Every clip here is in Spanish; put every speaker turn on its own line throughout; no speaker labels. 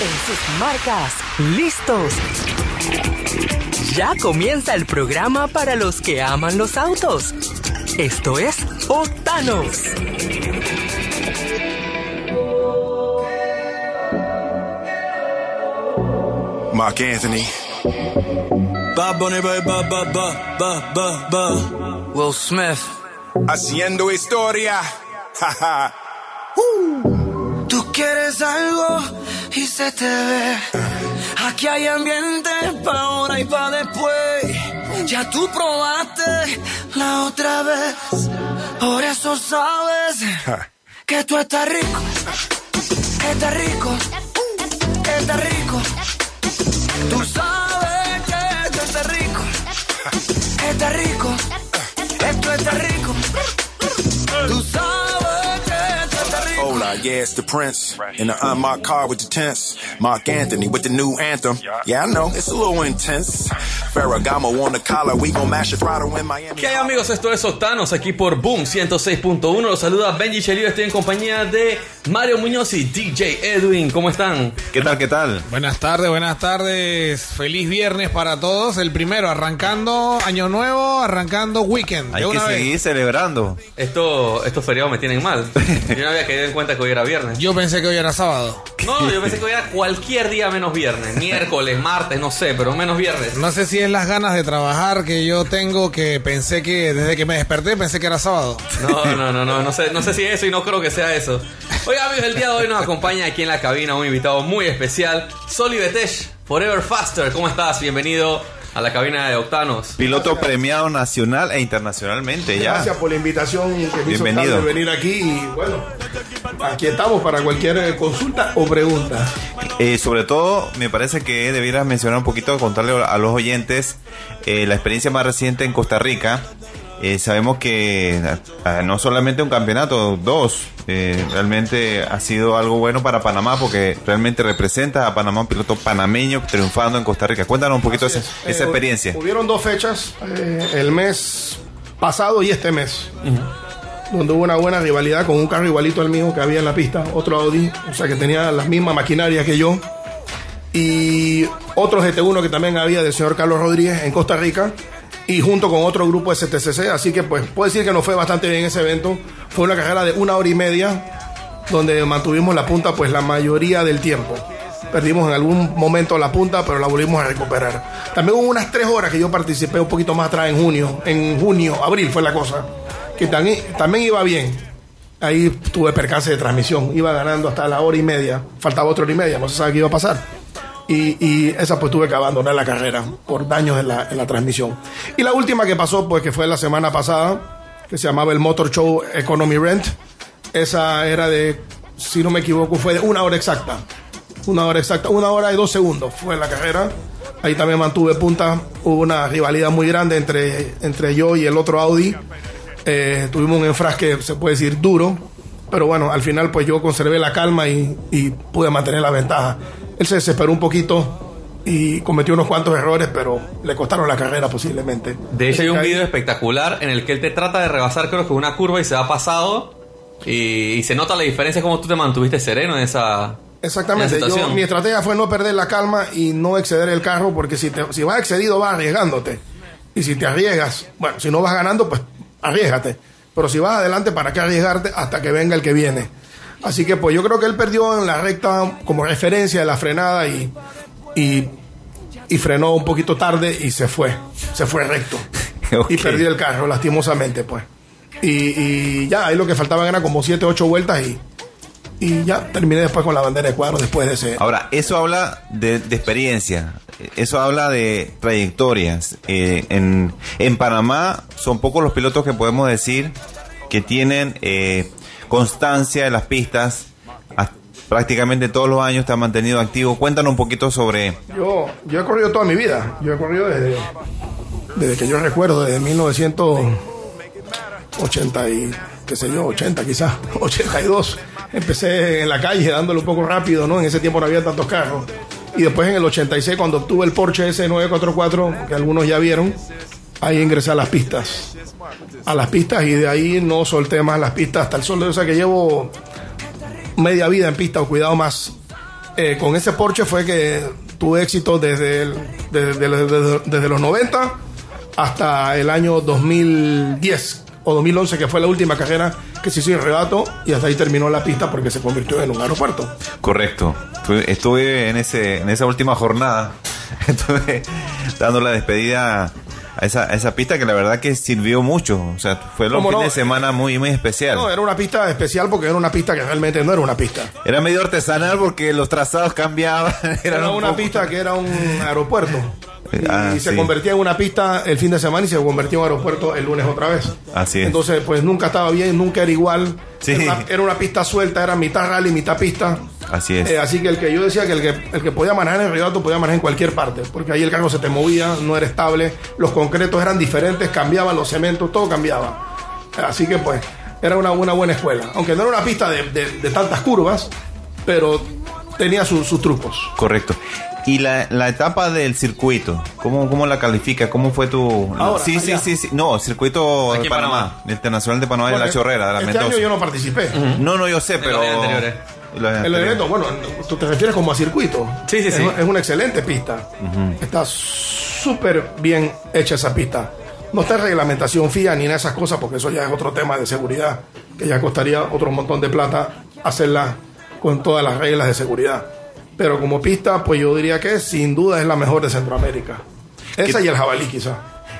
en sus marcas, listos. Ya comienza el programa para los que aman los autos. Esto es Octanos.
Mark Anthony.
Bob Bunny, ba, ba, ba, ba, ba, ba, ba. Will Smith.
Haciendo historia. Jaja.
Quieres algo y se te ve. Aquí hay ambiente pa' ahora y pa' después. Ya tú probaste la otra vez. Por eso sabes que tú estás rico. Que estás rico. Que estás rico. Tú sabes que tú estás rico. Que estás rico. Esto está rico. Tú sabes
Hola, yeah, it's the Prince. In the unmarked car with the tents. Mark Anthony with the new anthem. Yeah, I know, it's a little intense. Ferragamo on the collar, we gon' mash it right in Miami.
¿Qué hay amigos? Esto es Octanos aquí por Boom 106.1. Los saluda Benji Chelio. Estoy en compañía de Mario Muñoz y DJ Edwin. ¿Cómo están?
¿Qué tal? ¿Qué tal?
Buenas tardes, buenas tardes. Feliz viernes para todos. El primero, arrancando Año Nuevo, arrancando Weekend.
Hay que
vez.
seguir celebrando.
Esto, estos feriados me tienen mal. Yo no había caído en cuenta que hoy era viernes.
Yo pensé que hoy era sábado.
No, yo pensé que hoy era cualquier día menos viernes. Miércoles, martes, no sé, pero menos viernes.
No sé si es las ganas de trabajar que yo tengo que pensé que desde que me desperté pensé que era sábado.
No, no, no, no, no sé, no sé si es eso y no creo que sea eso. Oiga, amigos, el día de hoy nos acompaña aquí en la cabina un invitado muy especial, Soli Betesh, Forever Faster. ¿Cómo estás? Bienvenido a la cabina de Octanos.
Piloto premiado nacional e internacionalmente ya.
Gracias por la invitación que me hizo
Bienvenido.
Carlos de venir aquí y bueno, aquí estamos para cualquier eh, consulta o pregunta.
Eh, sobre todo, me parece que debieras mencionar un poquito, contarle a los oyentes eh, la experiencia más reciente en Costa Rica. Eh, sabemos que ah, no solamente un campeonato, dos, eh, realmente ha sido algo bueno para Panamá porque realmente representa a Panamá, un piloto panameño triunfando en Costa Rica. Cuéntanos un poquito esa, esa
Eh,
experiencia.
Hubieron dos fechas, el mes pasado y este mes, donde hubo una buena rivalidad con un carro igualito al mío que había en la pista, otro Audi, o sea que tenía la misma maquinaria que yo, y otro GT1 que también había del señor Carlos Rodríguez en Costa Rica, y junto con otro grupo STCC, así que pues puedo decir que nos fue bastante bien ese evento, fue una carrera de una hora y media, donde mantuvimos la punta pues la mayoría del tiempo. Perdimos en algún momento la punta, pero la volvimos a recuperar. También hubo unas tres horas que yo participé un poquito más atrás en junio, en junio, abril fue la cosa, que también, también iba bien. Ahí tuve percance de transmisión, iba ganando hasta la hora y media, faltaba otra hora y media, no se sabe qué iba a pasar. Y, y esa pues tuve que abandonar la carrera por daños en la, en la transmisión. Y la última que pasó, pues que fue la semana pasada, que se llamaba el Motor Show Economy Rent. Esa era de, si no me equivoco, fue de una hora exacta. Una hora exacta, una hora y dos segundos fue la carrera. Ahí también mantuve punta. Hubo una rivalidad muy grande entre, entre yo y el otro Audi. Eh, tuvimos un enfrasque, se puede decir, duro. Pero bueno, al final pues yo conservé la calma y, y pude mantener la ventaja. Él se desesperó un poquito y cometió unos cuantos errores, pero le costaron la carrera posiblemente.
De hecho, hay un video espectacular en el que él te trata de rebasar, creo que una curva y se ha pasado. Y, y se nota la diferencia como tú te mantuviste sereno en esa.
Exactamente. Yo, mi estrategia fue no perder la calma y no exceder el carro, porque si, te, si vas excedido vas arriesgándote. Y si te arriesgas, bueno, si no vas ganando, pues arriesgate. Pero si vas adelante, ¿para qué arriesgarte hasta que venga el que viene? Así que pues yo creo que él perdió en la recta como referencia de la frenada y, y, y frenó un poquito tarde y se fue. Se fue recto. Y perdió el carro, lastimosamente, pues. Y, y ya, ahí lo que faltaban era como 7, 8 vueltas y, y ya terminé después con la bandera de cuadro después de ese.
Ahora, eso habla de, de experiencia, eso habla de trayectorias. Eh, en, en Panamá son pocos los pilotos que podemos decir que tienen eh, constancia en las pistas. Prácticamente todos los años te han mantenido activo. Cuéntanos un poquito sobre...
Yo, yo he corrido toda mi vida. Yo he corrido desde, desde que yo recuerdo, desde 1980 y qué sé yo, 80 quizás, 82. Empecé en la calle dándole un poco rápido, ¿no? En ese tiempo no había tantos carros. Y después en el 86, cuando obtuve el Porsche S944, que algunos ya vieron, ahí ingresé a las pistas. A las pistas y de ahí no solté más las pistas hasta el sol. O sea que llevo media vida en pista o cuidado más eh, con ese Porsche fue que tuve éxito desde, desde, desde- los 90 hasta el año 2010 o 2011, que fue la última carrera que se hizo en Rebato, y hasta ahí terminó la pista porque se convirtió en un aeropuerto.
Correcto. Estuve en ese en esa última jornada. Dando la despedida a esa, a esa pista que la verdad que sirvió mucho. O sea, fue un
¿Cómo
fin
no?
de semana muy, muy especial.
No, era una pista especial porque era una pista que realmente no era una pista.
Era medio artesanal porque los trazados cambiaban.
Era, una
poco-
pista que era un aeropuerto. Y,
Ah,
y se
sí.
convertía en una pista el fin de semana y se convertía en un aeropuerto el lunes otra vez.
Así es.
Entonces, pues nunca estaba bien, nunca era igual.
Sí.
Era, una, era una pista suelta, era mitad rally, mitad pista.
Así es.
Eh, así que el que yo decía que el que, el que podía manejar en el Rialto podía manejar en cualquier parte, porque ahí el carro se te movía, no era estable, los concretos eran diferentes, cambiaban los cementos, todo cambiaba. Así que pues era una, una buena escuela, aunque no era una pista de, de- de tantas curvas, pero tenía sus trucos.
Correcto. Y la, la etapa del circuito, ¿cómo, ¿cómo la califica? ¿Cómo fue tu...?
Ahora,
sí, sí,
allá.
sí, sí. No, circuito
Aquí
de Panamá. Internacional de Panamá de la
Bueno,
Chorrera, de la
este
Mendoza.
año yo no participé.
No, no, yo sé, pero...
El evento, bueno, tú te refieres como a circuito.
Sí, sí,
es,
sí.
Es una excelente pista. Está súper bien hecha esa pista. No está en reglamentación FIA ni en esas cosas, porque eso ya es otro tema de seguridad, que ya costaría otro montón de plata hacerla con todas las reglas de seguridad. Pero como pista, pues yo diría que sin duda es la mejor de Centroamérica. Esa
¿Qué-
y el jabalí quizá.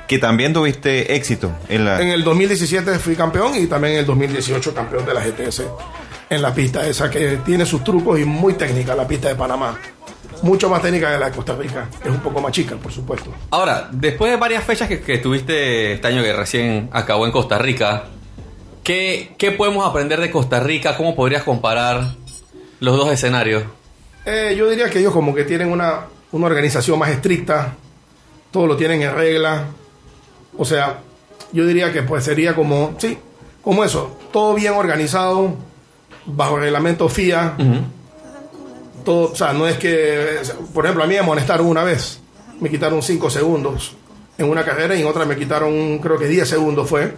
Que también tuviste éxito en la...
En el 2017 fui campeón y también en el 2018 campeón de la GTS en la pista esa que tiene sus trucos y muy técnica la pista de Panamá. Mucho más técnica que la de Costa Rica. Es un poco más chica, por supuesto.
Ahora, después de varias fechas que, que tuviste este año que recién acabó en Costa Rica, ¿qué, qué podemos aprender de Costa Rica? ¿Cómo podrías comparar los dos escenarios?
Eh, yo diría que ellos como que tienen una, una organización más estricta, todo lo tienen en regla. O sea, yo diría que pues sería como, sí, como eso, todo bien organizado, bajo reglamento FIA. Todo, o sea, no es que, por ejemplo, a mí me amonestaron una vez, me quitaron 5 segundos en una carrera y en otra me quitaron creo que 10 segundos fue.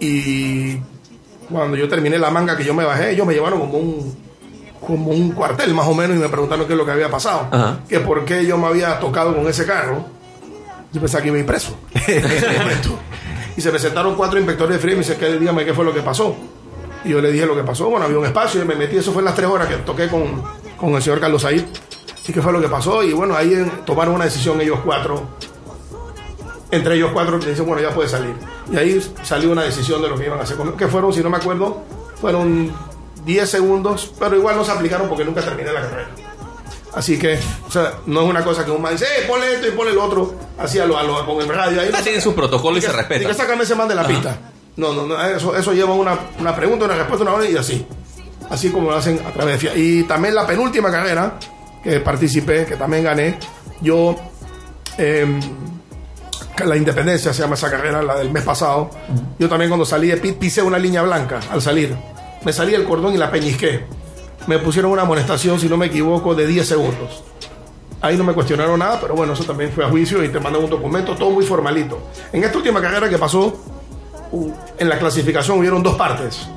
Y cuando yo terminé la manga que yo me bajé, ellos me llevaron como un como un cuartel más o menos y me preguntaron qué es lo que había pasado.
Ajá.
Que por qué yo me había tocado con ese carro. Yo pensaba que iba a ir preso. y se presentaron cuatro inspectores de frío y me dice, "¿Qué- dígame qué fue lo que pasó. Y yo le dije lo que pasó. Bueno, había un espacio y me metí. Eso fue en las tres horas que toqué con, con el señor Carlos Said. ¿Y qué fue lo que pasó? Y bueno, ahí tomaron una decisión ellos cuatro. Entre ellos cuatro que dicen, bueno, ya puede salir. Y ahí salió una decisión de lo que iban a hacer. conmigo, Que fueron, si no me acuerdo, fueron 10 segundos, pero igual no se aplicaron porque nunca terminé la carrera. Así que, o sea, no es una cosa que un man dice, eh, ponle esto y ponle el otro, así a lo, a lo- con el radio. Ahí
Ah, tienen sus protocolos y se
que
respetan.
sácame ese man de la pista. No, no, no, eso, eso lleva una, una pregunta, una respuesta, una hora y así. Así como lo hacen a través de FIA. Y también la penúltima carrera que participé, que también gané, yo, em, que la Independencia se llama esa carrera, la del mes pasado. Yo también cuando salí de pit pisé una línea blanca al salir. Me salí el cordón y la peñisqué. Me pusieron una amonestación, si no me equivoco, de 10 segundos. Ahí no me cuestionaron nada, pero bueno, eso también fue a juicio y te mandan un documento, todo muy formalito. En esta última carrera que pasó, en la clasificación hubieron dos partes,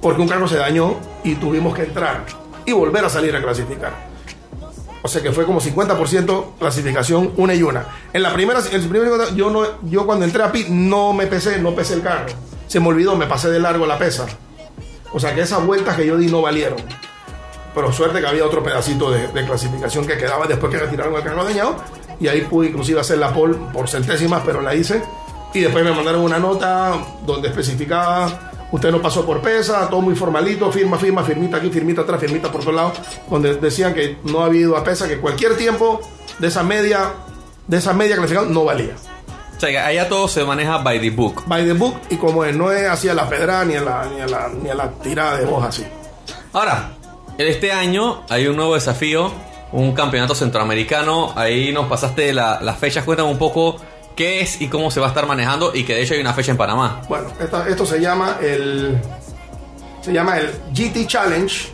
porque un carro se dañó y tuvimos que entrar y volver a salir a clasificar. O sea que fue como 50% clasificación una y una. En la primera, en el primer, yo no, yo cuando entré a pit no me pesé, no pesé el carro. Se me olvidó, me pasé de largo la pesa. O sea que esas vueltas que yo di no valieron. Pero suerte que había otro pedacito de, clasificación que quedaba después que retiraron el carro dañado. Y ahí pude inclusive hacer la pole por centésimas, pero la hice. Y después me mandaron una nota donde especificaba, usted no pasó por pesa, todo muy formalito, firma, firma, firmita aquí, firmita atrás, firmita por todos lados, donde decían que no había ido a pesa, que cualquier tiempo de esa media, de esa media clasificación no valía.
Sea, que allá todo se maneja by the book.
By the book, y como es, no es así a la pedra ni a la, ni a la, ni a la tirada de voz así.
Ahora, este año hay un nuevo desafío, un campeonato centroamericano. Ahí nos pasaste la- las fechas. Cuéntame un poco qué es y cómo se va a estar manejando. Y que de hecho hay una fecha en Panamá.
Bueno, esta- esto se llama el se llama el GT Challenge,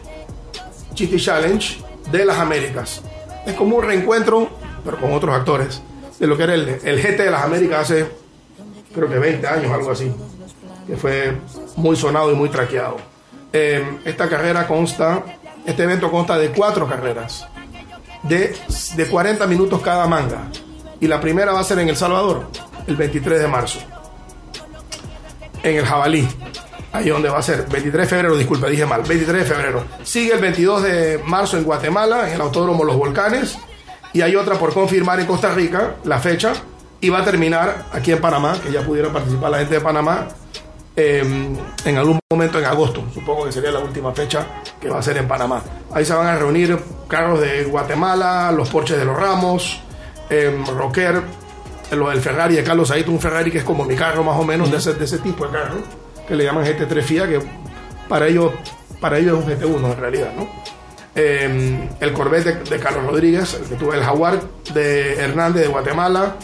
GT Challenge de las Américas. Es como un reencuentro, pero con otros actores, de lo que era el, el GT de las Américas hace creo que 20 años, algo así, que fue muy sonado y muy traqueado. Eh, esta carrera consta Este evento consta de cuatro carreras, de, de 40 minutos cada manga. Y la primera va a ser en El Salvador, el 23 de marzo. En el Jabalí, ahí donde va a ser, 23 de febrero, disculpa, dije mal, 23 de febrero. Sigue el 22 de marzo en Guatemala, en el Autódromo Los Volcanes. Y hay otra por confirmar en Costa Rica, la fecha. Y va a terminar aquí en Panamá, que ya pudiera participar la gente de Panamá, eh, en algún momento en agosto. Supongo que sería la última fecha que va a ser en Panamá. Ahí se van a reunir carros de Guatemala, los Porches de los Ramos, eh, Rocker, lo del Ferrari de Carlos Saito, un Ferrari que es como mi carro más o menos, de, ese, de ese tipo de carro, que le llaman GT3 FIA, que para ellos, para ellos es un GT1 en realidad, ¿no? Eh, el Corvette de, de Carlos Rodríguez, el que tuve, el Jaguar de Hernández de Guatemala,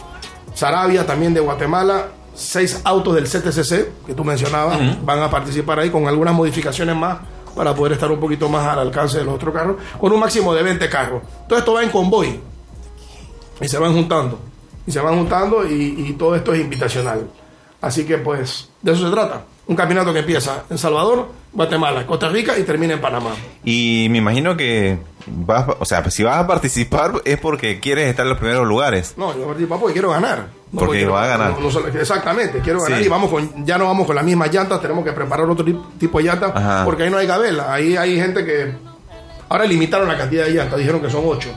Sarabia también de Guatemala, seis autos del CTCC que tú mencionabas van a participar ahí con algunas modificaciones más para poder estar un poquito más al alcance de los otros carros, con un máximo de 20 carros. Todo esto va en convoy y se van juntando, y se van juntando y, y todo esto es invitacional. Así que pues de eso se trata. Un campeonato que empieza en Salvador, Guatemala, Costa Rica y termina en Panamá.
Y me imagino que vas, o sea, si vas a participar es porque quieres estar en los primeros lugares.
No, yo participo porque quiero ganar. No
Porque
quiero-
va a ganar.
no- exactamente, quiero ganar
Sí.
y vamos con, ya no vamos con las mismas llantas, tenemos que preparar otro ti- tipo de llantas
Ajá.
porque ahí no hay gabela. Ahí hay gente que ahora limitaron la cantidad de llantas, dijeron que son 8.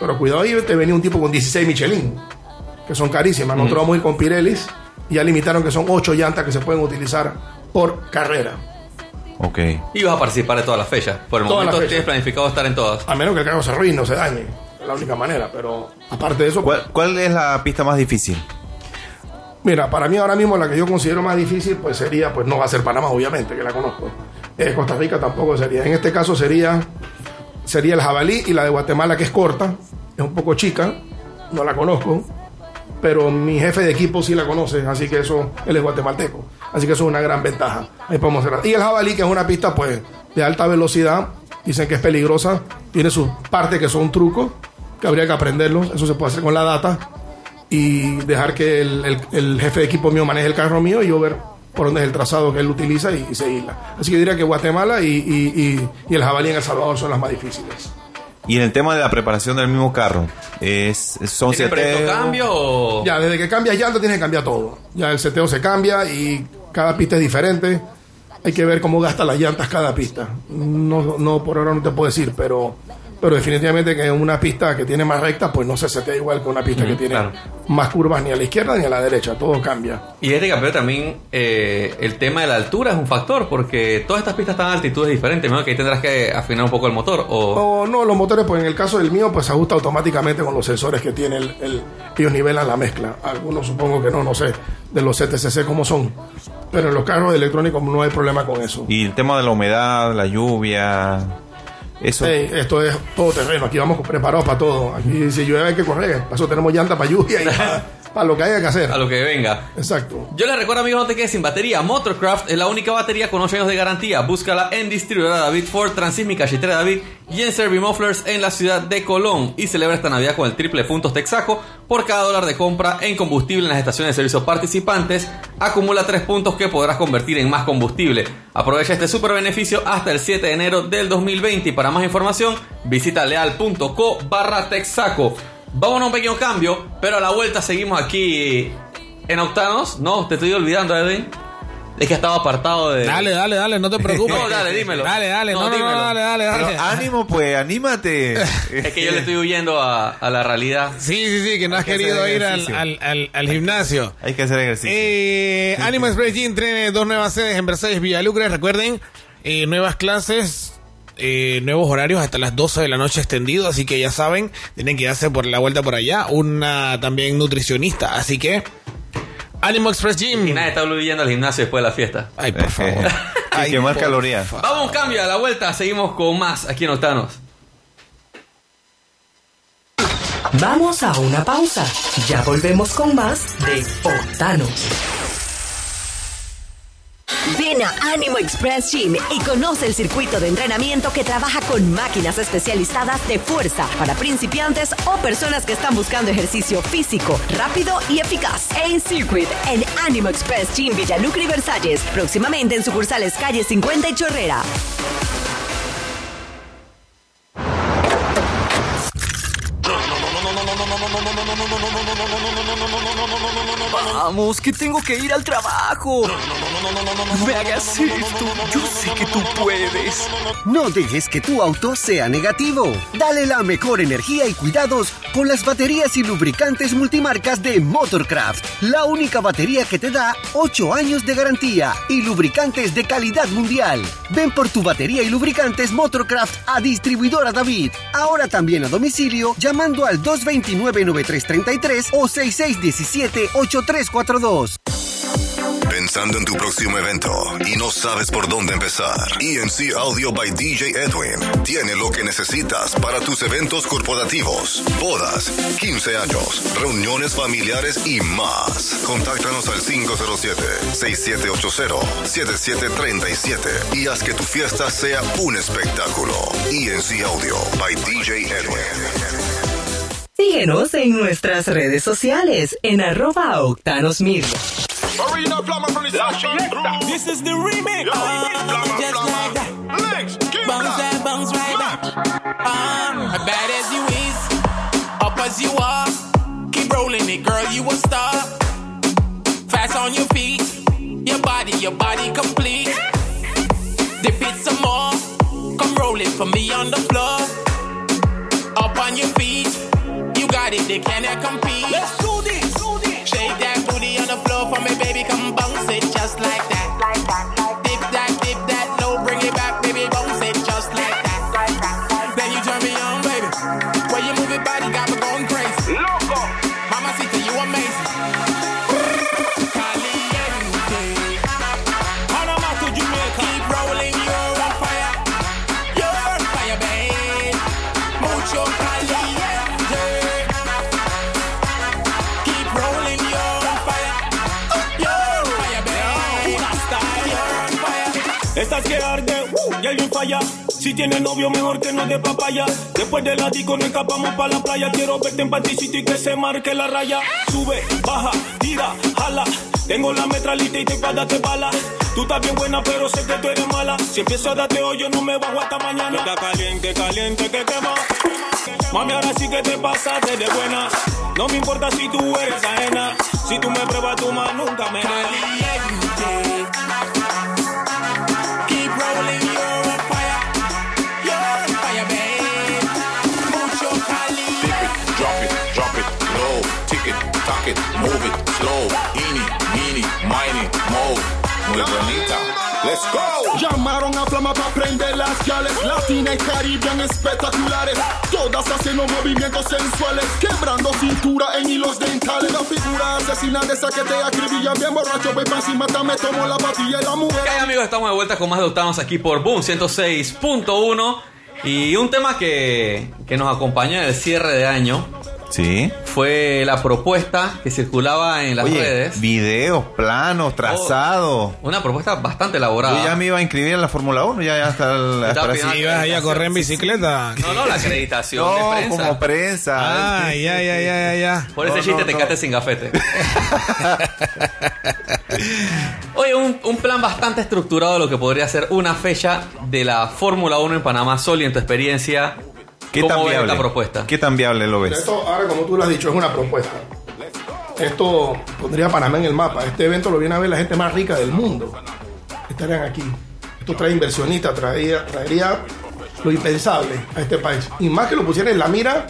Pero cuidado ahí, te venía un tipo con 16 Michelin, que son carísimas. Nosotros vamos a ir con Pirelis ya limitaron que son 8 llantas que se pueden utilizar por carrera.
Ok.
Y vas a participar de todas las fechas. Por el
Todas
momento tienes planificado estar en todas.
A menos que el carro se arruine o se dañe. Es la única manera, pero aparte de eso...
¿Cuál, cuál es la pista más difícil?
Mira, para mí ahora mismo la que yo considero más difícil, pues sería, pues no va a ser Panamá, obviamente, que la conozco. Eh, Costa Rica tampoco sería. En este caso sería, sería el jabalí y la de Guatemala, que es corta, es un poco chica, no la conozco, pero mi jefe de equipo sí la conoce, así que eso, él es guatemalteco. Así que eso es una gran ventaja. Ahí podemos cerrar. Y el jabalí, que es una pista, pues, de alta velocidad, dicen que es peligrosa, tiene sus partes que son trucos, que habría que aprenderlos, eso se puede hacer con la data y dejar que el, jefe de equipo mío maneje el carro mío y yo ver por dónde es el trazado que él utiliza y, seguirla. Así que diría que Guatemala y- y- y el jabalí en El Salvador son las más difíciles.
Y en el tema de la preparación del mismo carro, es, son
¿Tienes
siete
previsto cambio o...?
Ya, desde que cambias llanta tienes que cambiar todo. Ya el seteo se cambia y cada pista es diferente. Hay que ver cómo gasta las llantas cada pista. No, no por ahora no te puedo decir, pero, pero definitivamente que una pista que tiene más recta, pues no se setea igual que una pista que tiene
claro.
más curvas ni a la izquierda ni a la derecha. Todo cambia.
Y este campeonato también, eh, el tema de la altura es un factor, porque todas estas pistas están a altitudes diferentes, ¿no? Que ahí tendrás que afinar un poco el motor. O...
O no, los motores, pues en el caso del mío, pues se ajusta automáticamente con los sensores que tiene el, el- ellos nivelan la mezcla. Algunos supongo que no, no sé, de los CTCC cómo son. Pero en los carros electrónicos no hay problema con eso.
Y el tema de la humedad, la lluvia, eso.
Esto es todo terreno, aquí vamos preparados para todo. Aquí si llueve hay que correr, para eso tenemos llanta para lluvia y para, para lo que haya que hacer.
A lo que venga.
Exacto.
Yo les recuerdo, amigos, no te quedes sin batería. Motorcraft es la única batería con 8 años de garantía. Búscala en distribuidora David Ford, Transísmica Cachitera David y en Servimufflers en la ciudad de Colón. Y celebra esta Navidad con el triple puntos Texaco. Por cada dólar de compra en combustible en las estaciones de servicio participantes, acumula 3 puntos que podrás convertir en más combustible. Aprovecha este super beneficio hasta el 7 de enero del 2020 y para más información visita leal.co barra Texaco. Vámonos a un pequeño cambio, pero a la vuelta seguimos aquí en Octanos. No, te estoy olvidando, Edwin. Es que estaba apartado de.
Dale, dale, dale, no te preocupes.
No, dale, dímelo.
Dale, dale,
No,
no, no, no,
dímelo.
dale, dale,
Pero
dale.
ánimo, pues, anímate.
Es que yo le estoy huyendo a, a la realidad.
Sí, sí, sí, que no has
que
querido ir al,
ejercicio.
al, al, al gimnasio.
Hay que hacer ejercicio.
Eh, Animo Express Gym tiene dos nuevas sedes en Versalles Villalucre. Recuerden, eh, nuevas clases, eh, nuevos horarios hasta las 12 de la noche extendido. Así que ya saben, tienen que darse por la vuelta por allá. Una también nutricionista. Así que, Animo Express
Y
Gym.
nadie está huyendo al gimnasio después de la fiesta.
Ay, por favor.
Hay que calorías.
favor.
Vamos cambio, a la vuelta seguimos con más aquí en Octanos.
Vamos a una pausa. Ya volvemos con más de Octanos.
Ven a Ánimo Express Gym y conoce el circuito de entrenamiento que trabaja con máquinas especializadas de fuerza para principiantes o personas que están buscando ejercicio físico, rápido y eficaz. A-Circuit en Ánimo Express Gym Villalucre y Versalles. Próximamente en sucursales calle 50 y Chorrera.
Vamos, que tengo que ir al trabajo. No me hagas esto. Yo sé que tú puedes.
No dejes que tu auto sea negativo. Dale la mejor energía y cuidados con las baterías y lubricantes multimarcas de Motorcraft. La única batería que te da 8 años de garantía y lubricantes de calidad mundial. Ven por tu batería y lubricantes Motorcraft a distribuidora David. Ahora también a domicilio llamando al 229-9333 o 6617-8342.
Pensando en tu próximo evento y no sabes por dónde empezar. ENC Audio by DJ Edwin tiene lo que necesitas para tus eventos corporativos, bodas, 15 años, reuniones familiares y más. Contáctanos al 507-6780-7737 y haz que tu fiesta sea un espectáculo. ENC Audio by DJ Edwin.
Síguenos en nuestras redes sociales en arroba Octanos Media.
This is the remix. Just like that. Bounce that, bounce right back. Um, bad as you is, up as you are. Keep rolling it, girl, you a star. Fast on your feet, your body, your body complete. Dip it some more. Come roll it for me on the floor. Up on your feet, got it, they cannot compete. Let's do this, do this. Shake that booty on the floor for me, baby. Come bounce it just like that.
Falla. Si tiene novio, mejor que no de papaya. Después de la disco nos escapamos para la playa. Quiero verte en panticito y que se marque la raya. Sube, baja, tira, jala. Tengo la metralita y te para darte bala. Tú estás bien buena, pero sé que tú eres mala. Si empiezo a darte hoyo, no me bajo hasta mañana. Está caliente, caliente, que quema. Mami, ahora sí que te pasaste de buena. No me importa si tú eres ajena. Si tú me pruebas, tú más nunca me
Caliente.
Llamaron a Flama para prender las llales Latina y Caribbean espectaculares. Todas haciendo movimientos sensuales Quebrando cintura en hilos dentales. La figura asesina de esa que te acribilla Bien borracho, voy pa' encima, me tomo la patilla y la mujer.
¿Qué hay, amigos? Estamos de vuelta con más de Octanos aquí por Boom 106.1 y un tema que, que nos acompañó en el cierre de año
Sí.
fue la propuesta que circulaba en las
Oye,
redes.
videos, planos, trazados.
Una propuesta bastante elaborada.
Yo ya me iba a inscribir en la Fórmula 1, ya, ya hasta el... hasta
¿Ibas ahí a correr en bicicleta?
No, no, la acreditación
No,
de prensa.
como prensa.
Ah, ya, ya, ya, ya, ya.
Por ese
No,
chiste
no,
te
no.
quedaste sin gafete. Oye, un, un plan bastante estructurado de lo que podría ser una fecha de la Fórmula 1 en Panamá. Soli, en tu experiencia,
¿Qué
¿cómo
tan
ves
viable?
esta propuesta?
¿Qué tan viable lo ves?
Esto, ahora, como tú lo has dicho, es una propuesta. Esto pondría a Panamá en el mapa. Este evento lo viene a ver la gente más rica del mundo. Estarían aquí. Esto trae inversionistas, traería, traería lo impensable a este país. Y más que lo pusiera en la mira,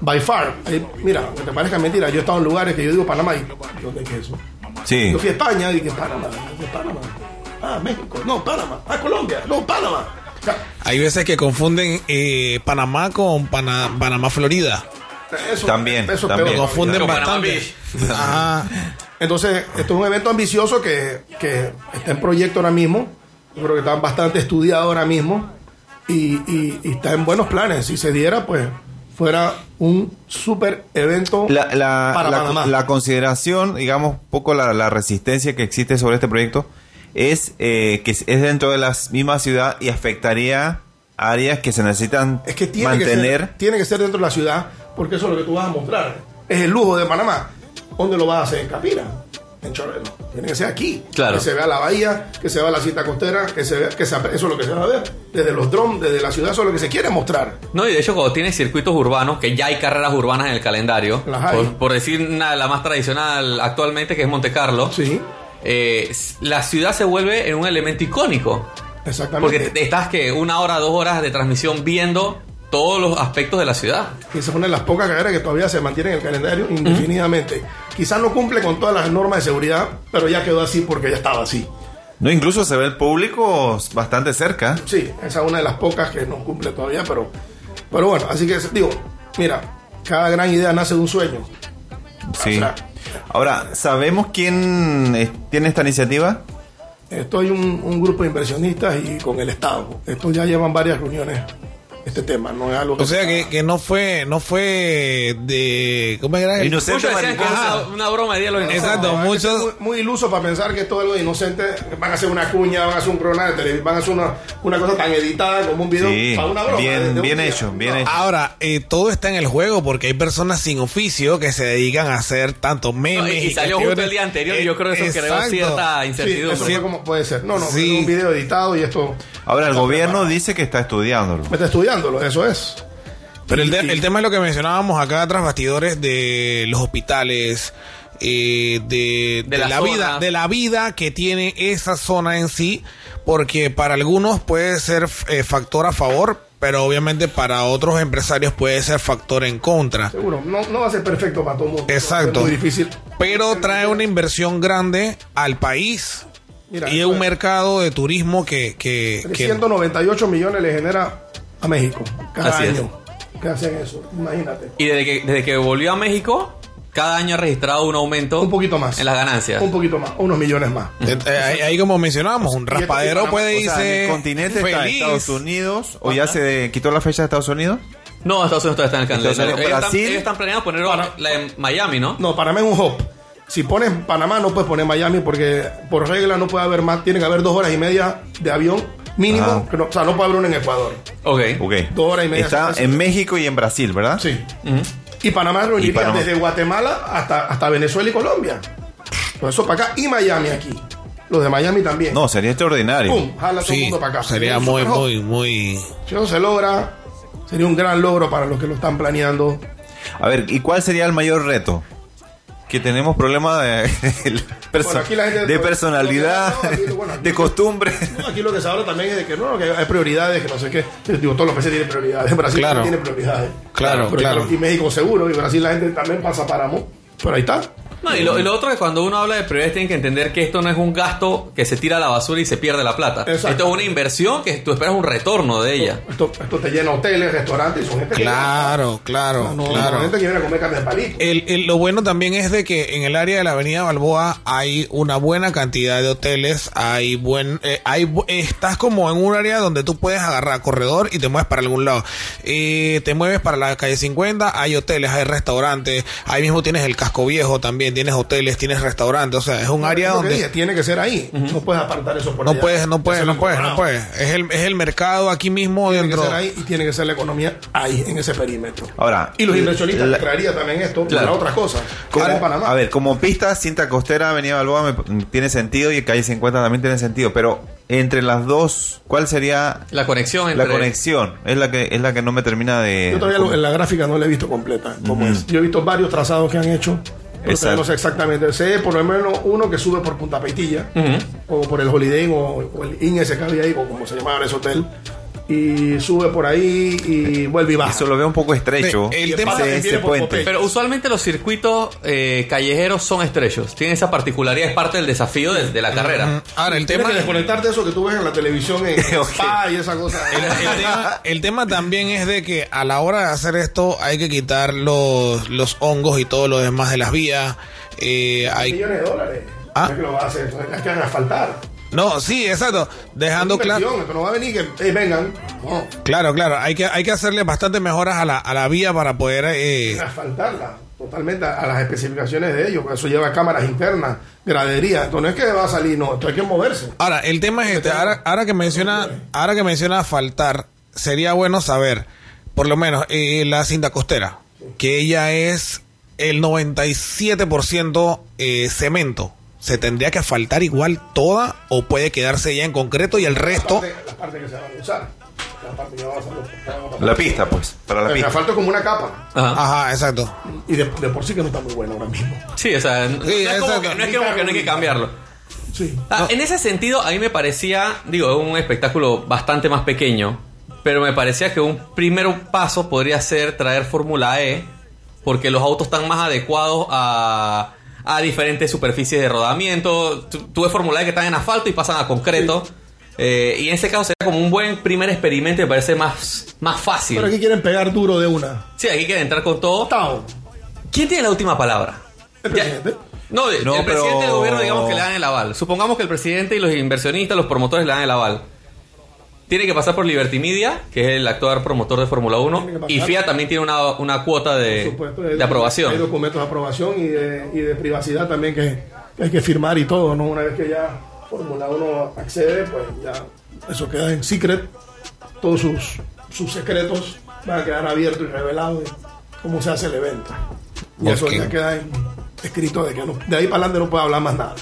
by far. Ahí, mira, aunque te parezca mentira, yo he estado en lugares que yo digo Panamá y ¿dónde es eso?
Sí.
Yo fui a España y dije Panamá, ¿dónde es Panamá? Ah, México, no, Panamá. Ah, Colombia, no, Panamá.
Hay veces que confunden eh, Panamá con Pana- Panamá, Florida.
eso,
También,
eso es
también.
peor
confunden
Con Panamá
bastante. Ajá.
Entonces, esto es un evento ambicioso que, que está en proyecto ahora mismo. Yo creo que está bastante estudiado ahora mismo. Y, y- y está en buenos planes. Si se diera, pues fuera un super evento
La, la-
para
la-
Panamá.
la consideración, digamos, un poco la, la resistencia que existe sobre este proyecto es eh, que es dentro de la misma ciudad y afectaría áreas que se necesitan
es que tiene que, ser, tiene que ser dentro de la ciudad, porque eso es lo que tú vas a mostrar. Es el lujo de Panamá. ¿Dónde lo vas a hacer? En Capira. en Chorrero. Tiene que ser aquí.
Claro.
Que se vea la bahía, que se vea la cinta costera, que se vea, que se, eso es lo que se va a ver. Desde los drones, desde la ciudad, eso es lo que se quiere mostrar.
No, y de hecho cuando tienes circuitos urbanos, que ya hay carreras urbanas en el calendario,
Las hay.
por, por decir una, la más tradicional actualmente, que es Monte Carlo,
Sí,
eh, la ciudad se vuelve en un elemento icónico.
exactamente.
Porque estás que una hora, dos horas de transmisión viendo todos los aspectos de la ciudad.
y se ponen las pocas carreras que todavía se mantienen en el calendario indefinidamente. Quizás no cumple con todas las normas de seguridad, pero ya quedó así porque ya estaba así.
No, incluso se ve el público bastante cerca.
Sí, esa es una de las pocas que no cumple todavía, pero, pero bueno, así que digo, mira, cada gran idea nace de un sueño.
Sí.
O sea,
Ahora, ¿sabemos quién eh, tiene esta iniciativa?
Esto hay un, un grupo de inversionistas y con el Estado. Esto ya llevan varias reuniones, este tema, no es algo
O sea que, que no fue no fue de ¿cómo era?
Inocente
Muchos decían que una, una broma de día de los
Exacto,
No, que
muchos-
es muy, muy iluso para pensar que esto es algo inocente. Van a hacer una cuña, van a hacer un programa de televisión, van a hacer una, una cosa tan editada como un video
Sí,
para una broma.
bien-
de- de un
bien hecho, bien
No.
hecho.
Ahora, eh, todo está en el juego porque hay personas sin oficio que se dedican a hacer tanto memes.
No, y- y salió justo el día anterior y yo creo que eso creó
Exacto.
cierta
Sí,
incertidumbre.
eso fue como puede ser. No, no,
Sí.
es un video editado y esto.
Ahora, el gobierno
preparado.
dice que está estudiándolo.
Me está eso es.
Pero el, tema es lo que mencionábamos acá tras bastidores de los hospitales, eh, de,
De
de
la
vida, de la vida que tiene esa zona en sí, porque para algunos puede ser eh, factor a favor, pero obviamente para otros empresarios puede ser factor en contra.
Seguro, no, no va a ser perfecto para todo el mundo.
Exacto.
Es muy difícil.
Pero trae una inversión grande al país
Mira,
y es un mercado de turismo que, que, que
398 millones le genera a México cada
Así es.
año. Que hacen eso, imagínate.
Y desde que, desde que volvió a México, cada año ha registrado un aumento
Un poquito más.
en las ganancias.
Un poquito más, unos millones más.
Eh, eh, ahí, ahí como mencionábamos, un raspadero
Panamá,
puede
O sea,
irse
¿el continente está en
feliz.
Estados Unidos o ya se quitó la fecha de Estados Unidos?
No, Estados Unidos todavía está en el calendario. Ellos, están,
Brasil.
ellos están planeando ponerlo
Para-
la en Miami, ¿no?
No, Panamá es un hub. Si pones Panamá, no puedes poner Miami porque por regla no puede haber más. Tiene que haber dos horas y media de avión mínimo.
Ah.
que no- o sea, no puede haber uno en Ecuador.
Ok.
Ok.
Dos horas y media.
Está en México y en Brasil, ¿verdad?
Sí. Y Panamá reuniría
Y Panamá.
desde Guatemala hasta, hasta Venezuela y Colombia. Por eso para acá. Y Miami aquí. Los de Miami también.
No, sería extraordinario.
¡Pum! Jala todo el
Sí,
mundo para acá.
sería
un
muy, muy, muy...
Si eso se logra, sería un gran logro para los que lo están planeando.
A ver, ¿y cuál sería el mayor reto? Que tenemos problemas de, perso-
Bueno, aquí la gente-
de personalidad,
No, aquí, bueno, aquí-
de costumbre.
No, aquí lo que se habla también es de que no, que hay prioridades, que no sé qué. Digo, todos los países tienen prioridades. Brasil
Claro.
también tiene prioridades.
Claro,
Pero
claro.
Y México seguro. Y Brasil la gente también pasa páramo. Pero ahí está.
No, y lo, y lo otro es que cuando uno habla de prioridades tienen que entender que esto no es un gasto que se tira a la basura y se pierde la plata.
Exacto.
Esto es una inversión que tú esperas un retorno de ella.
Esto, esto te llena hoteles, restaurantes. Y son gente
Claro,
que
claro,
no, no,
claro.
gente que viene a comer carne de palito.
El, el- lo bueno también es de que en el área de la Avenida Balboa hay una buena cantidad de hoteles, hay buen, eh, hay, estás como en un área donde tú puedes agarrar corredor y te mueves para algún lado. Eh, te mueves para la calle 50, hay hoteles, hay restaurantes, ahí mismo tienes el casco viejo también, tienes hoteles, tienes restaurantes, o sea, es un área
Es que
donde
dije, tiene que ser ahí. No puedes apartar eso por
no
allá.
puedes, no puedes,
Eso
no
es
puedes, no puedes. Es el, es el mercado aquí mismo
Tiene que
dentro.
ser ahí y tiene que ser la economía ahí, en ese perímetro.
Ahora,
Y los inversionistas
la-
traerían también esto
Claro.
para otras cosas. Como
Como-
en Panamá.
a ver, como pista, cinta costera, Avenida Balboa me- tiene sentido y calle 50 también tiene sentido, pero entre las dos, ¿cuál sería
La conexión
la conexión? Es la que es la que no me termina de
Yo todavía lo- en la gráfica no la he visto completa. cómo es. Yo he visto varios trazados que han hecho.
Exacto.
no sé exactamente. Sé por lo menos uno que sube por Punta Peitilla, o por el Holiday Inn, o, o el Inn ese que había ahí, o como se llamaba ese hotel. Y sube por ahí y vuelve y baja.
Eso lo veo un poco estrecho.
El
Y
tema-
que
ese puente.
Pero usualmente los circuitos eh, callejeros son estrechos. Tienen esa particularidad, es parte del desafío de, de la carrera.
Ahora, el
Tienes
tema,
que desconectarte de eso que tú ves en la televisión en
Ok.
Spa y esa cosa.
el, el tema, el tema también es de que a la hora de hacer esto hay que quitar los, los hongos y todo lo demás de las vías. Eh, hay,
millones de dólares.
Ah.
Es que lo va a hacer, hay que asfaltar.
No, sí, exacto. Dejando claro.
Esto no va a venir que eh, vengan. No,
Claro, claro. Hay que, hay que hacerle bastante mejoras a la, a la vía para poder. eh,
asfaltarla totalmente a, a las especificaciones de ellos. Eso lleva cámaras internas, gradería. Esto no es que va a salir, no, esto hay que moverse.
Ahora, el tema es este. Ahora, ahora que menciona, ahora que menciona faltar, sería bueno saber, por lo menos, eh, la cinta costera, que ella es el 97% eh, cemento. ¿Se tendría que asfaltar igual toda o puede quedarse ya en concreto y el resto?
La parte que se va a usar. La parte que va a usar.
La pista, pues, para la
El
pista.
asfalto es como una capa.
Ajá, exacto.
Y de, de por sí que no está muy bueno ahora mismo.
Sí, o sea, no,
Sí,
no es como que, no es como que no hay que cambiarlo.
Sí.
Ah, En ese sentido, a mí me parecía, digo, un espectáculo bastante más pequeño, pero me parecía que un primer paso podría ser traer Fórmula E, porque los autos están más adecuados a, a diferentes superficies de rodamiento. Tú, tú ves Fórmula E que están en asfalto y pasan a concreto. Eh, y en ese caso sería como un buen primer experimento y me parece más, más fácil.
Pero aquí quieren pegar duro de una.
Sí, aquí quieren entrar con todo.
Tao.
¿Quién tiene la última palabra?
El
Ya-
presidente.
No,
No,
el
pero-
presidente del gobierno, digamos que le dan el aval. Supongamos que el presidente y los inversionistas, los promotores le dan el aval. Tiene que pasar por Liberty Media, que es el actual promotor de Fórmula 1.
Tiene que pasar.
Y FIA también tiene una, una cuota de,
supuesto,
de
hay- Hay
aprobación.
documentos de aprobación y de, y de privacidad también que, que hay que firmar y todo, ¿no? Una vez que ya Fórmula 1 accede, pues ya eso queda en secret. Todos sus, sus secretos van a quedar abiertos y revelados de cómo se hace el evento. Y eso ya queda en- escrito de que no- de ahí para adelante no puede hablar más nada.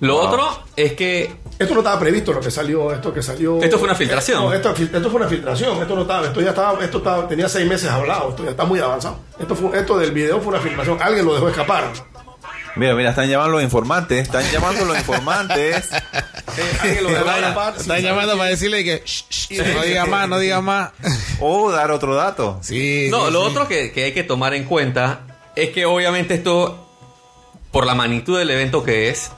Lo otro es que
Esto no estaba previsto lo que salió, esto que salió.
Esto fue una filtración.
No, esto, esto fue una filtración. Esto no estaba, esto ya estaba, esto estaba, tenía seis meses hablado, esto ya está muy avanzado. Esto fue, esto del video fue una filtración. Alguien lo dejó escapar.
Mira, mira, están llamando los informantes. Están llamando los informantes.
Alguien lo dejó
Están,
escapar.
están llamando para decirle que "Shh, shh, no diga más, no diga más.
O dar otro dato.
Sí,
No,
sí,
lo
sí.
otro que, que hay que tomar en cuenta es que obviamente esto, por la magnitud del evento que es,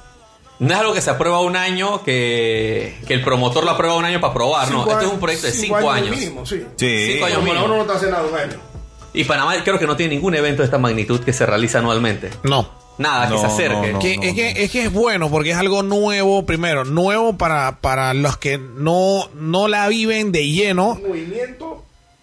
no es algo que se aprueba un año, que, que el promotor lo aprueba un año para probar, no.
Cinco
Esto es
años-
un proyecto de cinco, años.
mínimo, sí.
Sí.
Cinco años mínimo.
1 no está haciendo nada un año.
Y Panamá creo que no tiene ningún evento de esta magnitud que se realiza anualmente.
No.
Nada que se acerque.
no,
Que- es, que, es que es bueno porque es algo nuevo, primero, nuevo para, para los que no, no la viven de lleno.
Movimiento.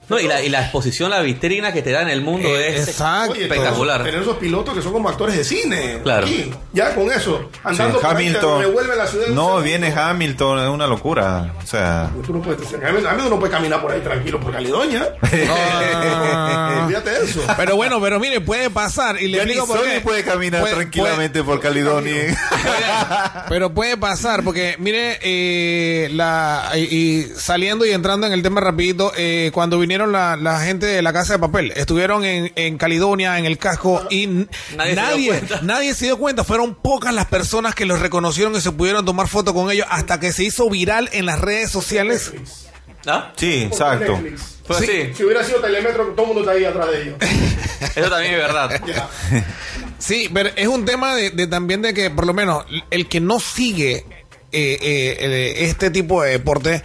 No, y la, y la exposición, la vitrina que te da en el mundo
Eh,
es
exacto.
Oye,
espectacular.
Tener esos pilotos que son como actores de cine.
Claro.
Aquí, ya con eso.
Sí,
Andando por ahí, te
Hamilton.
revuelve la ciudad.
No, viene Hamilton, es una locura. O sea,
Tú no puedes, Hamilton no puede caminar por ahí tranquilo por Caledonia.
Ah.
Eso.
Pero bueno, pero mire, puede pasar. Y le
ya ni
explico por
Sony
qué.
puede caminar
Puede-
tranquilamente por Caledonia.
Pero puede pasar, porque mire, eh, la, y, y saliendo y entrando en el tema rapidito, eh, cuando vinieron la, la gente de la Casa de Papel, estuvieron en, en Caledonia, en el casco, y
Nadie se dio
nadie, se dio cuenta. Fueron pocas las personas que los reconocieron y se pudieron tomar foto con ellos hasta que se hizo viral en las redes sociales.
¿Ah?
Sí, exacto.
Pues sí,
Si hubiera sido Telemetro, todo el mundo está ahí atrás de ellos.
eso también es verdad.
Ya.
Sí, pero es un tema de, de también de que por lo menos el que no sigue eh, eh, eh, este tipo de deporte,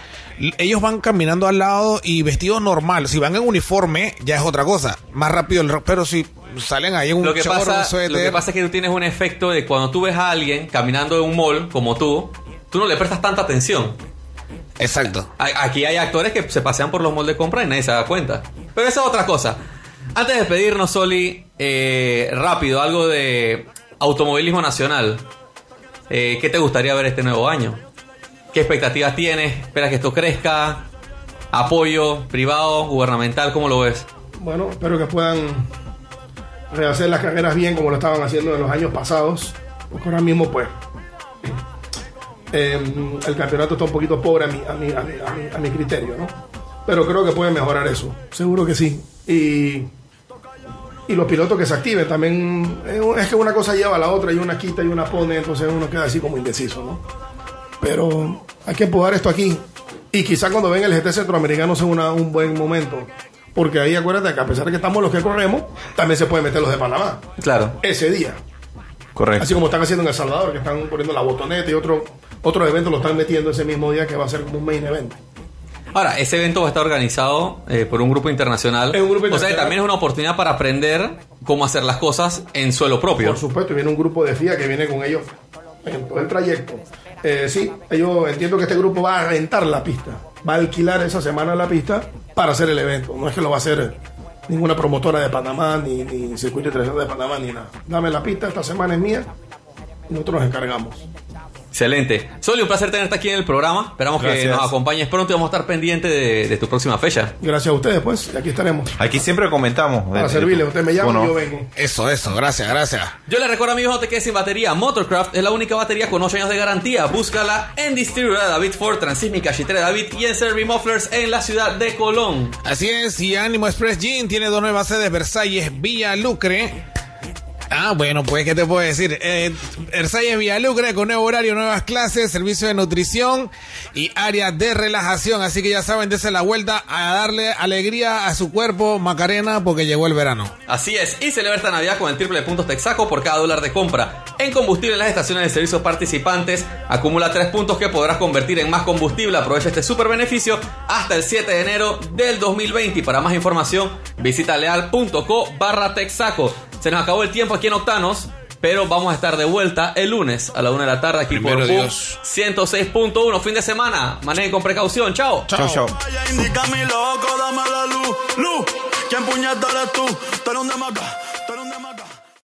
ellos van caminando al lado y vestidos normal. Si van en uniforme, ya es otra cosa. Más rápido el rock, pero si salen ahí en un
Lo que,
chorro, un
pasa, lo que pasa es que tú tienes un efecto de cuando tú ves a alguien caminando en un mall como tú, tú no le prestas tanta atención.
Exacto.
Aquí hay actores que se pasean por los malls de compra y nadie se da cuenta. Pero esa es otra cosa. Antes de despedirnos, Soli, eh, rápido, algo de automovilismo nacional. Eh, ¿Qué te gustaría ver este nuevo año? ¿Qué expectativas tienes? ¿Esperas que esto crezca? ¿Apoyo privado, gubernamental? ¿Cómo lo ves?
Bueno, espero que puedan rehacer las carreras bien como lo estaban haciendo en los años pasados. Porque ahora mismo, pues, eh, el campeonato está un poquito pobre a mi, a mi- a mi criterio, ¿no? Pero creo que puede mejorar eso. Seguro que sí. Y, y los pilotos que se activen también. eh, Es que una cosa lleva a la otra y una quita y una pone, entonces uno queda así como indeciso, ¿no? Pero hay que empujar esto aquí. Y quizá cuando venga el GT centroamericano sea una- un buen momento. Porque ahí acuérdate que a pesar de que estamos los que corremos, también se pueden meter los de Panamá.
Claro.
Ese día.
Correcto.
Así como están haciendo en El Salvador, que están poniendo la botoneta y otro, otros eventos lo están metiendo ese mismo día que va a ser como un main event.
Ahora, ese evento va a estar organizado eh, por un grupo internacional.
Es un grupo
O sea, que también es una oportunidad para aprender cómo hacer las cosas en suelo propio.
Por supuesto, viene un grupo de FIA que viene con ellos en todo el trayecto. Eh, sí, yo entiendo que este grupo va a rentar la pista, va a alquilar esa semana la pista para hacer el evento. No es que lo va a hacer ninguna promotora de Panamá, ni, ni circuito internacional de Panamá, ni nada. Dame la pista, esta semana es mía y nosotros nos encargamos.
Excelente. Soli, un placer tenerte aquí en el programa. Esperamos que nos acompañes pronto y vamos a estar pendientes de, de tu próxima fecha.
Gracias a ustedes, pues. Aquí estaremos.
Aquí siempre comentamos.
Para servirle. Usted me llama
Bueno.
y yo vengo.
Eso, eso, gracias, gracias.
Yo le recuerdo a amigos, no te quedes sin batería. Motorcraft es la única batería con 8 años de garantía. Búscala en distribuidora David Ford, Transísmica, Chitre David y en Servi Mufflers en la ciudad de Colón.
Así es, y Ánimo Express Gym tiene dos nuevas sedes, Versalles, Villa Lucre. Ah, bueno, pues, ¿qué te puedo decir? Eh, Versalles, Villa Lucre, con nuevo horario, nuevas clases, servicio de nutrición y área de relajación. Así que ya saben, dése la vuelta a darle alegría a su cuerpo, Macarena, porque llegó el verano.
Así es, y celebra esta Navidad con el triple de puntos Texaco por cada dólar de compra. En combustible en las estaciones de servicio participantes, acumula 3 puntos que podrás convertir en más combustible. Aprovecha este super beneficio hasta el 7 de enero del 2020. Y para más información, visita leal.co barra Texaco. Se nos acabó el tiempo aquí en Octanos. Pero vamos a estar de vuelta el lunes a la 1 de la tarde aquí
Primero
por Boom
Dios.
106.1, fin de semana. Manejen con precaución. Chao.
Chao, chao.
Indica